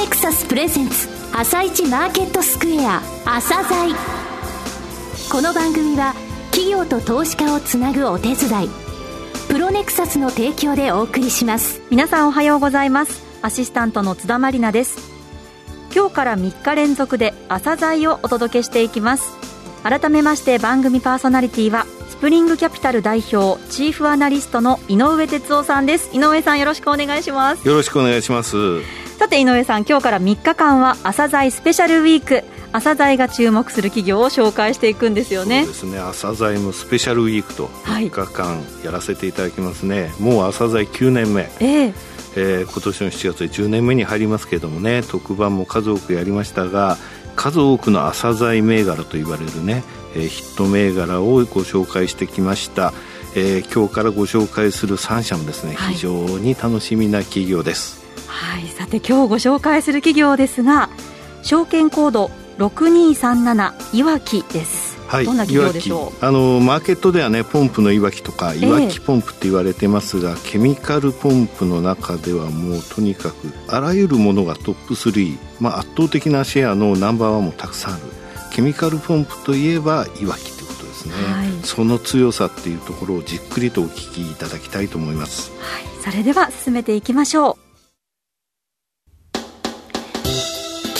ネクサスプレゼンツ朝一マーケットスクエア朝鮮。この番組は企業と投資家をつなぐお手伝いプロネクサスの提供でお送りします。皆さんおはようございます。アシスタントの津田まりなです。今日から3日連続で朝鮮をお届けしていきます。改めまして番組パーソナリティはスプリングキャピタル代表チーフアナリストの井上哲夫さんです。井上さんよろしくお願いします。よろしくお願いしますさて井上さん今日から3日間は朝鮮スペシャルウィーク。朝鮮が注目する企業を紹介していくんですよね。そうですね。朝鮮のスペシャルウィークと3日間やらせていただきますね、はい、もう朝鮮9年目。ええ。えー、今年の7月で10年目に入りますけれどもね。特番も数多くやりましたが数多くの朝鮮銘柄と言われるね、えー、ヒット銘柄をご紹介してきました、えー、今日からご紹介する3社もですね、はい、非常に楽しみな企業ですはい。さて今日ご紹介する企業ですが証券コード6237いわきです。はい、どんな企業でしょう？あのマーケットではねポンプのいわきとかいわきポンプって言われてますが、えー、ケミカルポンプの中ではもうとにかくあらゆるものがトップ3、まあ、圧倒的なシェアのナンバーワンもたくさんある。ケミカルポンプといえばいわきということですね、はい、その強さっていうところをじっくりとお聞きいただきたいと思います、はい、それでは進めていきましょう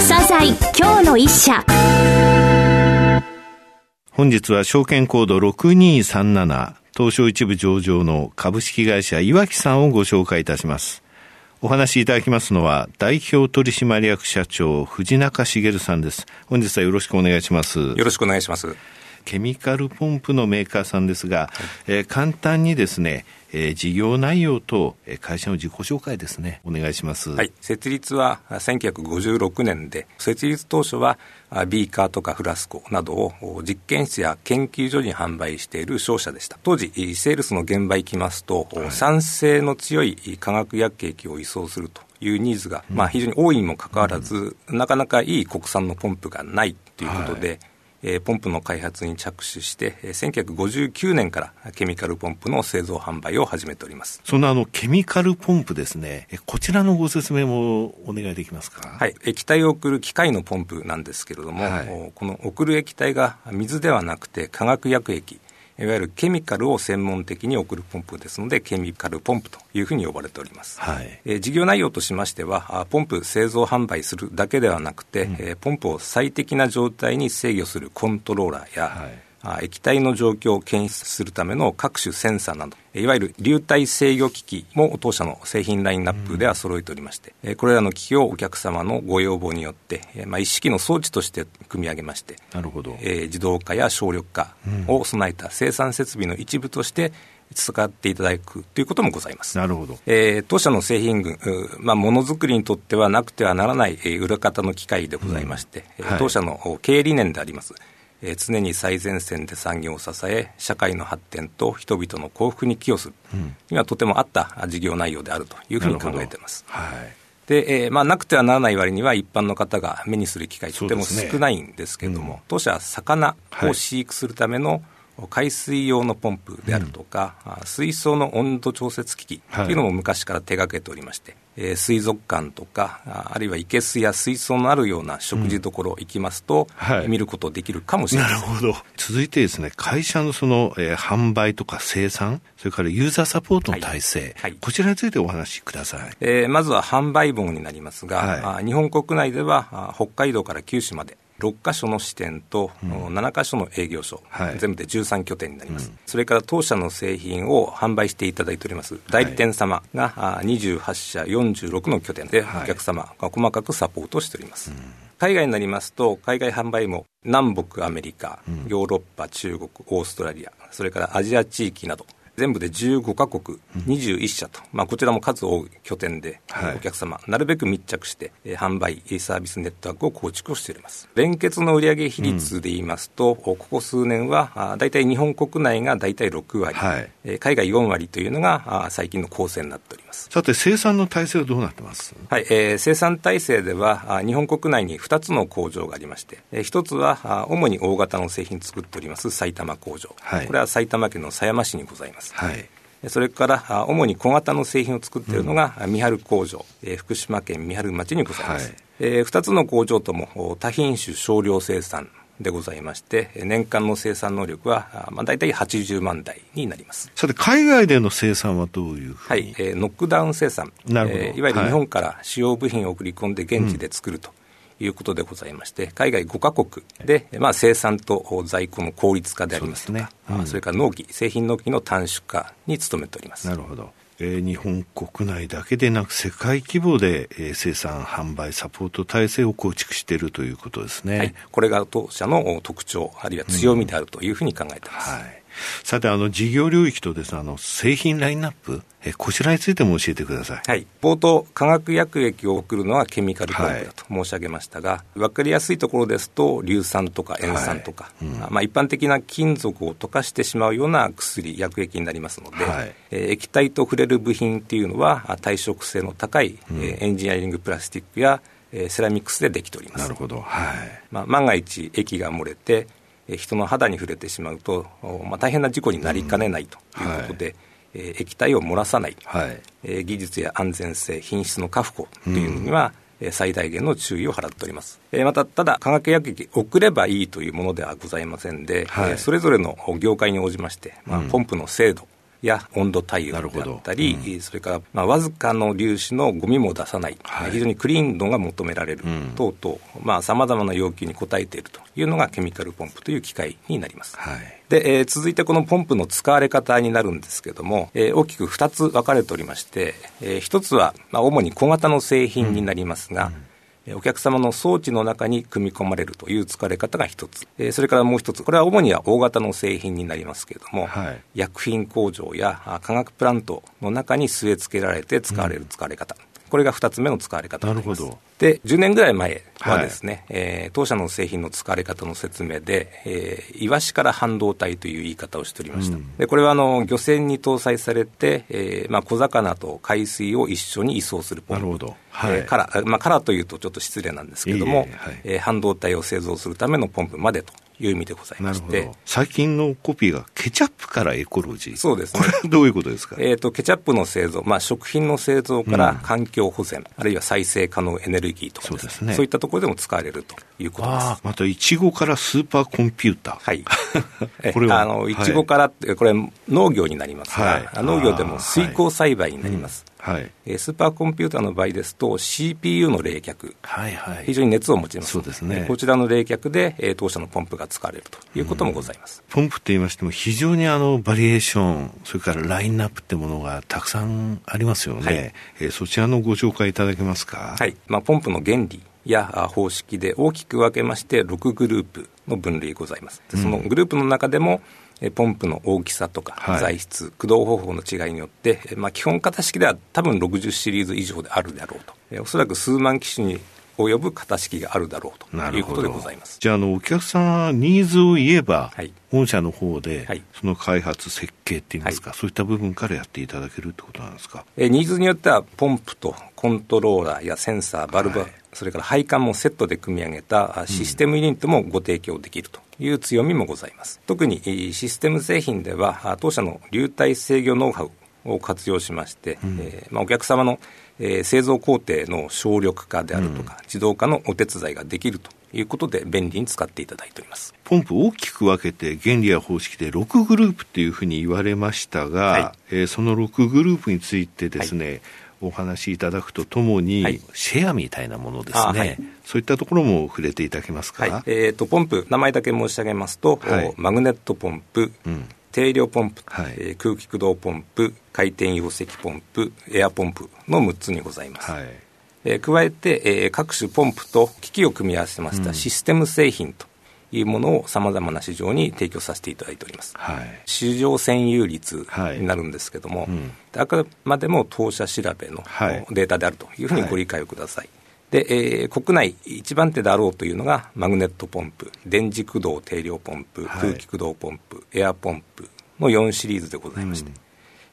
朝鮮今日の一社。本日は証券コード6237東証一部上場の株式会社岩木さんをご紹介いたします。お話しいただきますのは代表取締役社長藤中茂さんです。本日はよろしくお願いします。よろしくお願いしますケミカルポンプのメーカーさんですが、はい、えー、簡単にですねえー、事業内容と会社の自己紹介ですね、お願いします。はい、設立は1956年で、設立当初はビーカーとかフラスコなどを実験室や研究所に販売している商社でした。当時、セールスの現場行きますと、はい、酸性の強い化学薬液を移送するというニーズが、まあ、非常に多いにもかかわらず、うん、なかなかいい国産のポンプがないということで、はいえー、ポンプの開発に着手して、えー、1959年からケミカルポンプの製造販売を始めております。そのあのケミカルポンプですね、こちらのご説明もお願いできますか？はい、液体を送る機械のポンプなんですけれども、はい、この送る液体が水ではなくて化学薬液いわゆるケミカルを専門的に送るポンプですので、ケミカルポンプというふうに呼ばれております。はい、えー、事業内容としましては、ポンプ製造販売するだけではなくて、うん、えー、ポンプを最適な状態に制御するコントローラーや、はい液体の状況を検出するための各種センサーなど、いわゆる流体制御機器も当社の製品ラインナップでは揃えておりまして、うん、これらの機器をお客様のご要望によって、まあ、一式の装置として組み上げまして、なるほどえー、自動化や省力化を備えた生産設備の一部として、使っていただくということもございます。なるほど。えー、当社の製品群、まあ、ものづくりにとってはなくてはならない、えー、裏方の機械でございまして、うんはい、当社の経営理念であります。えー、常に最前線で産業を支え社会の発展と人々の幸福に寄与する。にはとても合った事業内容であるというふうに考えています。はい。で、えーまあ、なくてはならない割には一般の方が目にする機会とても少ないんですけれども、ねうん、当社は魚を飼育するための、はい海水用のポンプであるとか、うん、水槽の温度調節機器というのも昔から手がけておりまして、はい、えー、水族館とかあるいは生けすや水槽のあるような食事どころ行きますと、うんはい、見ることできるかもしれませんなるほど。続いてですね会社のその、えー、販売とか生産それからユーザーサポートの体制、はい、こちらについてお話しください、えー、まずは販売本になりますが、はい、日本国内では北海道から九州まで6か所の支店と、うん、7か所の営業所、はい、全部で13拠点になります、うん、それから当社の製品を販売していただいております代理店様が、はい、28社46の拠点でお客様が細かくサポートしております、海外になりますと海外販売も南北アメリカ、ヨーロッパ中国オーストラリアそれからアジア地域など全部で15カ国21社と、まあ、こちらも数多い拠点で、はい、お客様、なるべく密着して、えー、販売、サービスネットワークを構築をしております。連結の売上比率で言いますと、うん、ここ数年は、あ大体日本国内が大体6割、はい、えー、海外4割というのがあ最近の構成になっております。さて、生産の体制はどうなってます？はい、えー、生産体制では、あ日本国内に2つの工場がありまして、えー、1つはあ主に大型の製品作っております埼玉工場、はい、これは埼玉県の狭山市にございます。はい。それから主に小型の製品を作っているのが、三春工場、えー、福島県三春町にございます。はい、えー、2つの工場とも多品種少量生産でございまして、年間の生産能力は、まあ、大体80万台になります。さて、海外での生産はどういうはい、えー、ノックダウン生産、なるほど。えー、いわゆる日本から使用部品を送り込んで現地で作ると。いうことでございまして、海外5か国で、まあ、生産と在庫の効率化でありますとか、そ、ね。うん、それから納期、製品納期の短縮化に努めております。なるほど、えー、日本国内だけでなく、世界規模で、えー、生産、販売、サポート体制を構築しているということですね、はい、これが当社の特徴、あるいは強みであるというふうに考えています。うんはいさて、あの、事業領域とですね、あの、製品ラインナップ、えこちらについても教えてください。はい。冒頭、化学薬液を送るのはケミカルポンプだと申し上げましたが、はい、分かりやすいところですと、硫酸とか塩酸とか、はいうん、まあ、一般的な金属を溶かしてしまうような薬、薬液になりますので、はい、えー、液体と触れる部品っていうのは、耐食性の高い、うん、えー、エンジニアリングプラスチックや、えー、セラミックスでできております。なるほど。はい。まあ、万が一液が漏れて、人の肌に触れてしまうと、まあ、大変な事故になりかねないということで、うんはい。えー、液体を漏らさない、はい。えー、技術や安全性、品質の確保というのには、うん、最大限の注意を払っております。えー、また、ただ、化学薬液送ればいいというものではございませんで、はい、えー、それぞれの業界に応じまして、まあ、ポンプの精度、や温度対応であったり、うん、それから、まあ、わずかの粒子のゴミも出さない、はい、非常にクリーン度が求められる、等々、さまざ、まな要求に応えているというのがケミカルポンプという機械になります。はい、で、えー、続いてこのポンプの使われ方になるんですけれども、えー、大きく2つ分かれておりまして、えー、1つは、まあ、主に小型の製品になりますが、うんお客様の装置の中に組み込まれるという使われ方が一つ、えそれからもう一つ、これは主には大型の製品になりますけれども、はい、薬品工場や化学プラントの中に据え付けられて使われる使われ方、うん、これが2つ目の使われ方になります。で、10年ぐらい前はですね、はい、えー、当社の製品の使われ方の説明で、えー、イワシから半導体という言い方をしておりました。うん、で、これはあの、漁船に搭載されて、えー、まあ、小魚と海水を一緒に移送するポンプ。なるほど。はい、えー、から、まあ、からというとちょっと失礼なんですけれども、いいはい、えー、半導体を製造するためのポンプまでという意味でございまして。最近のコピーがケチャップからエコロジー。そうです、ね、これはどういうことですか、えーと、ケチャップの製造、まあ、食品の製造から環境保全、うん、あるいは再生可能エネルギーとか、ね、そうですね、そういったところでも使われるということです。またいちごからスーパーコンピューター。はい。これはあのい。ちごからって、これ農業になりますが、はい、農業でも水耕栽培になります、はい、えー、スーパーコンピューターの場合ですと CPU の冷却、はいはい、非常に熱を持ちます。そうですね、こちらの冷却で、えー、当社のポンプが使われるということもございます、うん、ポンプといいましても非常にあのバリエーションそれからラインナップってものがたくさんありますよね、はい、えー、そちらのご紹介いただけますか？はい、まあ、ポンプの原理や方式で大きく分けまして6グループの分類ございます。そのグループの中でも、ポンプの大きさとか材質、はい、駆動方法の違いによって、まあ、基本型式では多分60シリーズ以上であるであろうと、えおそらく数万機種に及ぶ型式があるだろうということでございます。じゃあの、お客様ニーズを言えば、はい、本社の方で、その開発、設計っていいますか、はい、そういった部分からやっていただけるってことなんですか、えニーズによっては、ポンプとコントローラーやセンサー、バルブ、はい、それから配管もセットで組み上げたシステムユニットもご提供できるという強みもございます。特にシステム製品では、当社の流体制御ノウハウを活用しまして、うん、えー、まあ、お客様の、えー、製造工程の省力化であるとか、うん、自動化のお手伝いができるということで便利に使っていただいております。ポンプ大きく分けて原理や方式で6グループっていうふうに言われましたが、はい、えー、その6グループについてですね、はい。お話しいただくとともに、はい、シェアみたいなものですね、はい、そういったところも触れていただけますか、はい、えーと、ポンプ、名前だけ申し上げますと、マグネットポンプ、うん、定量ポンプ、はい、えー、空気駆動ポンプ、回転溶石ポンプ、エアポンプの6つにございます。はい。えー、加えて、えー、各種ポンプと機器を組み合わせましたシステム製品というものをさまざまな市場に提供させていただいております、はい、市場占有率になるんですけども、はいうん、あくまでも当社調べのデータであるというふうにご理解をください、で、えー、国内一番手であろうというのがマグネットポンプ電磁駆動定量ポンプ、空気駆動ポンプエアポンプの4シリーズでございまして、うん。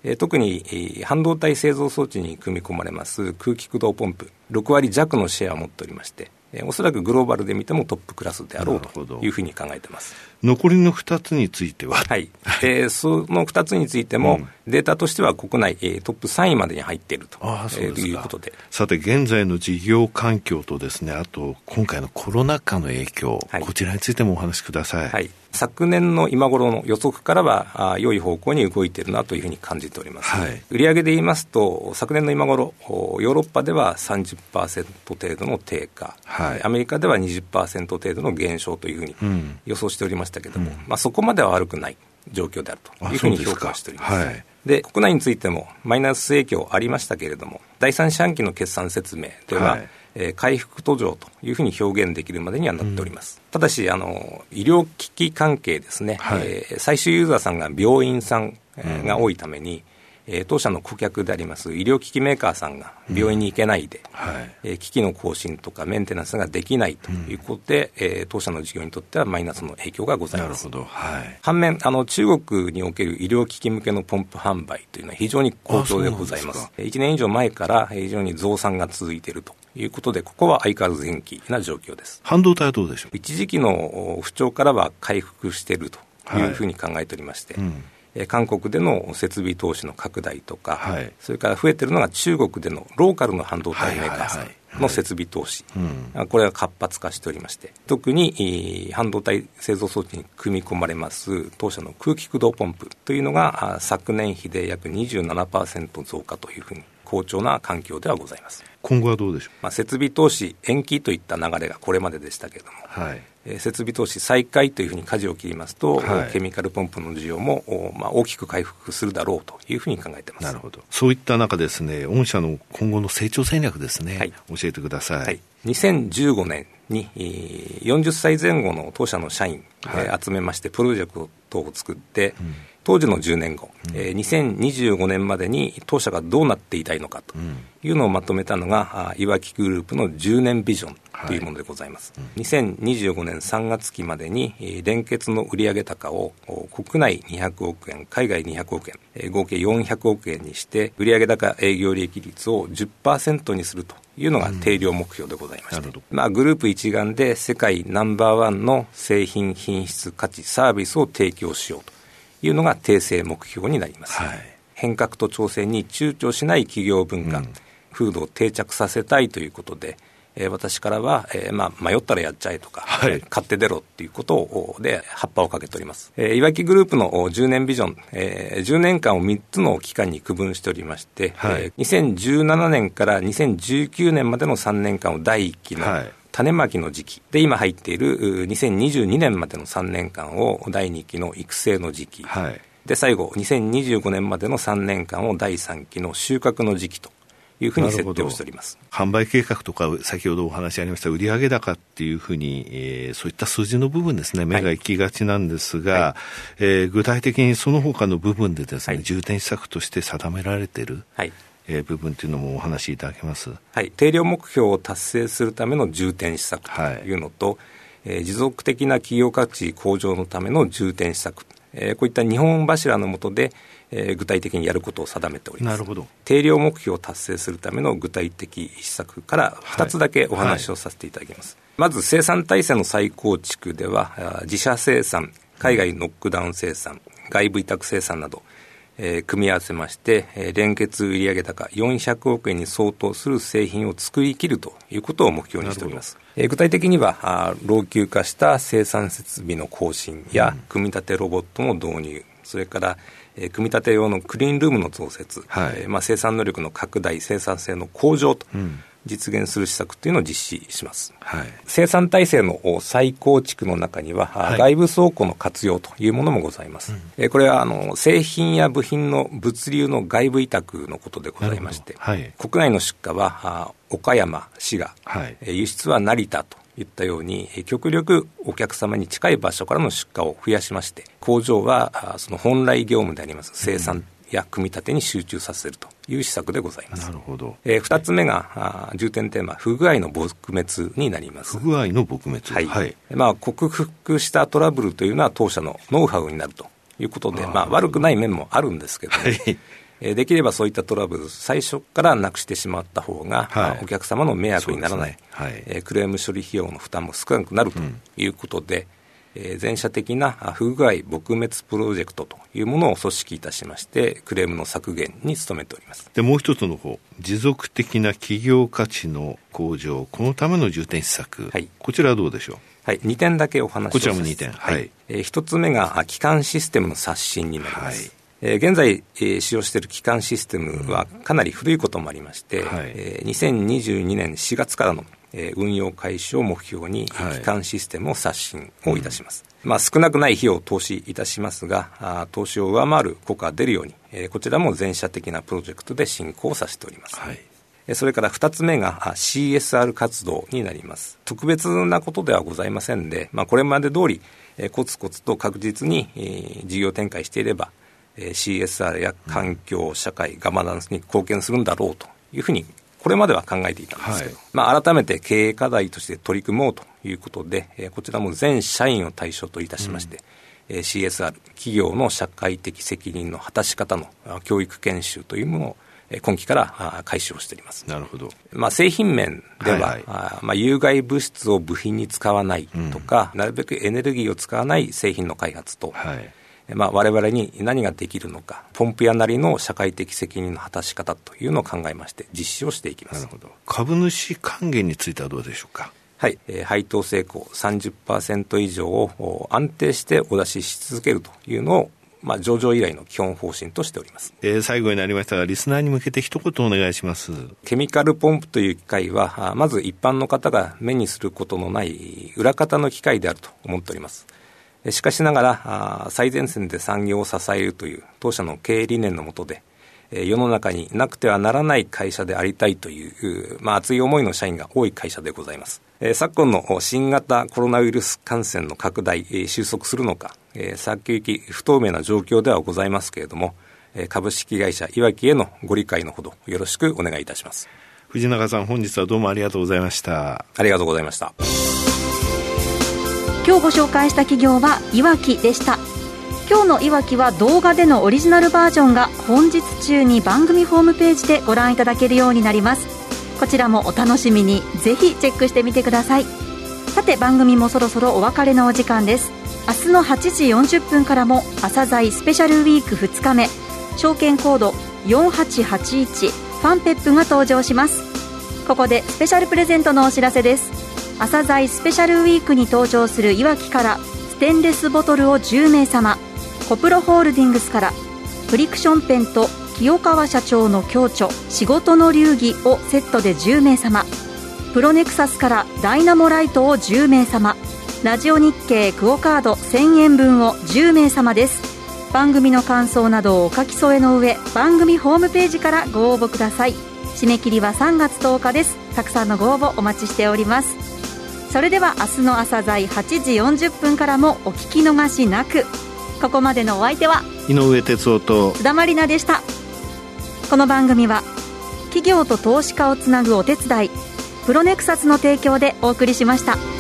えー、特に、えー、半導体製造装置に組み込まれます空気駆動ポンプ6割弱のシェアを持っておりましてえー、おそらくグローバルで見てもトップクラスであろうというふうに考えてます残りの2つについては、はい。えー、その2つについても、うん、データとしては国内、えー、トップ3位までに入っていると。あそうです、えー、いうことで。さて、現在の事業環境とですねあと今回のコロナ禍の影響、はい、こちらについてもお話しください。はい。昨年の今頃の予測からはあ良い方向に動いているなというふうに感じております、はい、売上で言いますと昨年の今頃ヨーロッパでは30%程度の低下、はい、アメリカでは20%程度の減少というふうに予想しておりましたけれども、うん、まあ、そこまでは悪くない状況であるというふうに評価しております。はい。で国内についてもマイナス影響ありましたけれども第三四半期の決算説明では、はい。えー、回復途上というふうに表現できるまでにはなっております。うん、ただしあの、医療機器関係ですね、はい、えー、最終ユーザーさんが病院さん、えー、が多いために、えー、当社の顧客であります医療機器メーカーさんが病院に行けないで、うんはい、えー、機器の更新とかメンテナンスができないということで、うん、えー、当社の事業にとってはマイナスの影響がございます。なるほど。はい、反面あの、中国における医療機器向けのポンプ販売というのは非常に好調でございます。1年以上前から非常に増産が続いているということで、ここは相変わらず元気な状況です。半導体はどうでしょう？一時期の不調からは回復しているというふうに考えておりまして、はいうん韓国での設備投資の拡大とか、はい、それから増えてるのが中国でのローカルの半導体メーカーさんの設備投資、これが活発化しておりまして、特に半導体製造装置に組み込まれます当社の空気駆動ポンプというのが、昨年比で約27%増加というふうに好調な環境ではございます。今後はどうでしょう、まあ、設備投資延期といった流れがこれまででしたけれども、はい。えー、設備投資再開というふうに舵を切りますと、はい、ケミカルポンプの需要も、まあ、大きく回復するだろうというふうに考えてます。なるほど。そういった中ですね御社の今後の成長戦略ですね、はい、教えてください、はい、2015年に40歳前後の当社の社員、はい、集めましてプロジェクトを作って、うん当時の10年後、うん、えー、2025年までに当社がどうなっていたいのかというのをまとめたのが、いわきグループの10年ビジョンというものでございます。はいうん、2025年3月期までに、連結の売上高を国内200億円、海外200億円、えー、合計400億円にして、売上高営業利益率を10%にするというのが定量目標でございまして、うん、まあ、グループ一丸で世界ナンバーワンの製品、品質、価値、サービスを提供しようと。いうのが訂正目標になります、はい、変革と挑戦に躊躇しない企業文化、うん、風土を定着させたいということで、えー、私からは、えーまあ、迷ったらやっちゃえとか、はい、買って出ろっていうことをで葉っぱをかけております、えー、いわきグループの10年ビジョン、えー、10年間を3つの期間に区分しておりまして、はい。えー、2017年から2019年までの3年間を第1期の、はい種まきの時期。で今入っている2022年までの3年間を第2期の育成の時期、はい、で最後2025年までの3年間を第3期の収穫の時期というふうに設定をしております。販売計画とか、先ほどお話ありました売上高っていうふうに、えー、そういった数字の部分ですね、目が行きがちなんですが、はい、えー、具体的にその他の部分でですね、はい、重点施策として定められている、はいえー、部分というのもお話しいただけます、はい、定量目標を達成するための重点施策というのと、はい、えー、持続的な企業価値向上のための重点施策、えー、こういった日本柱の下で、えー、具体的にやることを定めております。なるほど。定量目標を達成するための具体的施策から2つだけお話をさせていただきます、はい。はい、まず生産体制の再構築では自社生産海外ノックダウン生産外部委託生産などえー、組み合わせまして、えー、連結売上高400億円に相当する製品を作りきるということを目標にしております。えー、具体的にはあ、老朽化した生産設備の更新や、うん、組み立てロボットの導入、それから、えー、組み立て用のクリーンルームの増設、はいえーまあ、生産能力の拡大、生産性の向上と。うん実現する施策というのを実施します、はい、生産体制の再構築の中には、はい、外部倉庫の活用というものもございます、うん、これはあの製品や部品の物流の外部委託のことでございまして、はい、国内の出荷は岡山、滋賀、輸出は成田といったように極力お客様に近い場所からの出荷を増やしまして工場はその本来業務であります生産や組み立てに集中させるという施策でございます。なるほど。えー、2つ目があ重点テーマ、不具合の撲滅になります。不具合の撲滅。はい。はい、まあ、克服したトラブルというのは当社のノウハウになるということで、まあ、悪くない面もあるんですけど、ね、はい。えできればそういったトラブル、最初からなくしてしまった方が、はい、お客様の迷惑にならない、ね。はい、えー、クレーム処理費用の負担も少なくなるということで、うん、えー、全社的な不具合撲滅プロジェクトというものを組織いたしまして、クレームの削減に努めております。でもう一つの方、持続的な企業価値の向上、このための重点施策、はい、こちらはどうでしょう？はい、2点だけお話をこちらも2点、はい。はい、えー、1つ目が基幹システムの刷新になります。はい。えー、現在、えー、使用している基幹システムはかなり古いこともありまして、うんはい、えー、2022年4月からの、えー、運用開始を目標に、はい、基幹システムを刷新をいたします。うん、まあ、少なくない費用を投資いたしますが、あ投資を上回る効果が出るように、えー、こちらも全社的なプロジェクトで進行させております。はいそれから2つ目が CSR 活動になります。特別なことではございませんで、まあ、これまで通り、コツコツと確実に事業展開していれば、CSR や環境、社会、ガバナンスに貢献するんだろうというふうに、これまでは考えていたんですけど、はい、まあ、改めて経営課題として取り組もうということで、こちらも全社員を対象といたしまして、うん、CSR、企業の社会的責任の果たし方の教育研修というものを今期から開始をしております。なるほど。まあ、製品面では、はいはい、まあ、有害物質を部品に使わないとか、うん、なるべくエネルギーを使わない製品の開発と、はいまあ、我々に何ができるのか、ポンプ屋なりの社会的責任の果たし方というのを考えまして、実施をしていきます。なるほど。株主還元についてはどうでしょうか？はい、えー、配当成功30%以上を安定してお出しし続けるというのをまあ、上場以来の基本方針としております、えー、最後になりましたが、リスナーに向けて一言お願いしますケミカルポンプという機械は、まず一般の方が目にすることのない裏方の機械であると思っております。しかしながら、最前線で産業を支えるという当社の経営理念のもとで、世の中になくてはならない会社でありたいという、まあ、熱い思いの社員が多い会社でございます。昨今の新型コロナウイルス感染の拡大、収束するのか、先行き不透明な状況ではございますけれども、株式会社いわきへのご理解のほどよろしくお願いいたします。藤永さん、本日はどうもありがとうございました。ありがとうございました。今日ご紹介した企業はいわきでした。今日のいわきは動画でのオリジナルバージョンが本日中に番組ホームページでご覧いただけるようになります。こちらもお楽しみに。ぜひチェックしてみてください。さて番組もそろそろお別れのお時間です。明日の8時40分からも朝鮮スペシャルウィーク2日目。証券コード4881ファンペップが登場します。ここでスペシャルプレゼントのお知らせです。朝鮮スペシャルウィークに登場するいわきからステンレスボトルを10名様コプロホールディングスからフリクションペンと清川社長の共著仕事の流儀をセットで10名様プロネクサスからダイナモライトを10名様ラジオ日経クオカード1000円分を10名様です。番組の感想などをお書き添えの上番組ホームページからご応募ください。締め切りは3月10日です。たくさんのご応募お待ちしております。それでは明日の朝鮮8時40分からもお聞き逃しなくここまでのお相手は井上哲夫と須田まりなでしたこの番組は企業と投資家をつなぐお手伝いプロネクサスの提供でお送りしました。